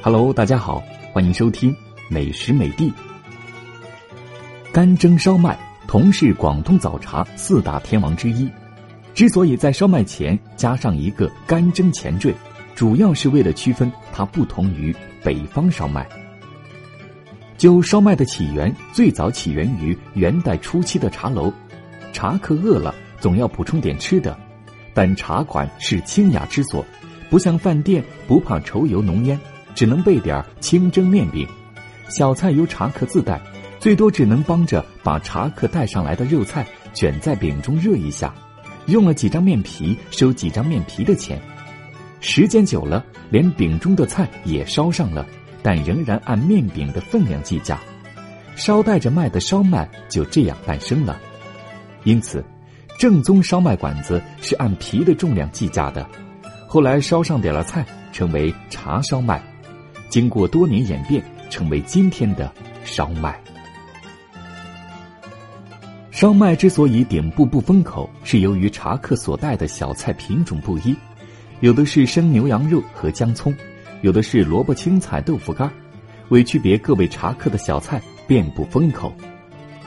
Hello，大家好，欢迎收听美食美地。干蒸烧麦同是广东早茶四大天王之一，之所以在烧麦前加上一个干蒸前缀，主要是为了区分它不同于北方烧麦。就烧麦的起源，最早起源于元代初期的茶楼，茶客饿了总要补充点吃的，但茶馆是清雅之所，不像饭店不怕稠油浓烟，只能备点清蒸面饼，小菜由茶客自带，最多只能帮着把茶客带上来的肉菜卷在饼中热一下，用了几张面皮收几张面皮的钱，时间久了，连饼中的菜也烧上了。但仍然按面饼的分量计价，烧带着卖的烧麦就这样诞生了。因此，正宗烧麦馆子是按皮的重量计价的。后来烧上点了菜，成为茶烧麦，经过多年演变，成为今天的烧麦。烧麦之所以顶部不封口，是由于茶客所带的小菜品种不一，有的是生牛羊肉和姜葱。有的是萝卜青菜豆腐干，为区别各位茶客的小菜便不封口。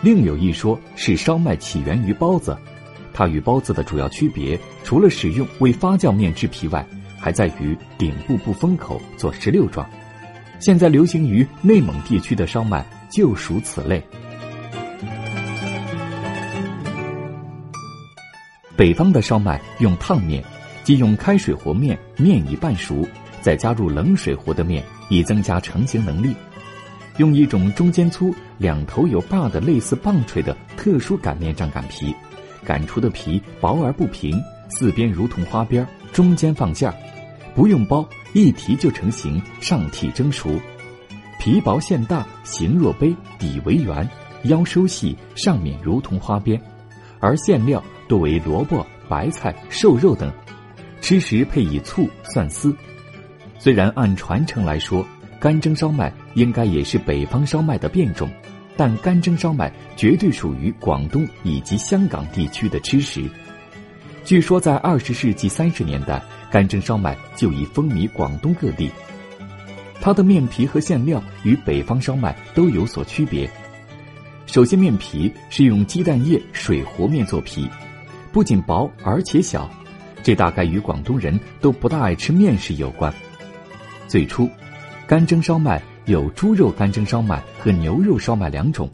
另有一说是烧麦起源于包子，它与包子的主要区别，除了使用为发酵面制皮外，还在于顶部不封口做石榴状。现在流行于内蒙地区的烧麦就属此类。北方的烧麦用烫面，即用开水和面，面已半熟。再加入冷水和的面，以增加成型能力。用一种中间粗、两头有把的类似棒槌的特殊擀面杖擀皮，擀出的皮薄而不平，四边如同花边，中间放馅儿，不用包，一提就成型，上屉蒸熟。皮薄馅大，形若杯，底为圆，腰收细，上面如同花边，而馅料多为萝卜、白菜、瘦肉等，吃时配以醋、蒜丝。虽然按传承来说，干蒸烧麦应该也是北方烧麦的变种，但干蒸烧麦绝对属于广东以及香港地区的吃食。据说在二十世纪三十年代，干蒸烧麦就已风靡广东各地。它的面皮和馅料与北方烧麦都有所区别。首先，面皮是用鸡蛋液水和面做皮，不仅薄而且小，这大概与广东人都不大爱吃面食有关。最初，干蒸烧麦有猪肉干蒸烧麦和牛肉烧麦两种，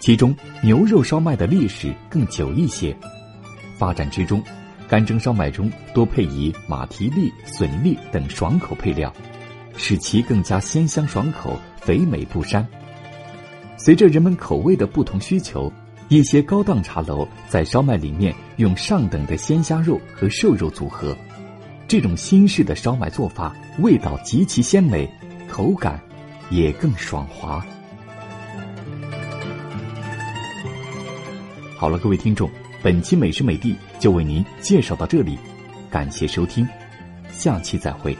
其中牛肉烧麦的历史更久一些。发展之中，干蒸烧麦中多配以马蹄粒、笋粒等爽口配料，使其更加鲜香爽口、肥美不膻。随着人们口味的不同需求，一些高档茶楼在烧麦里面用上等的鲜虾肉和瘦肉组合。这种新式的烧麦做法，味道极其鲜美，口感也更爽滑。好了，各位听众，本期美食美地就为您介绍到这里，感谢收听，下期再会。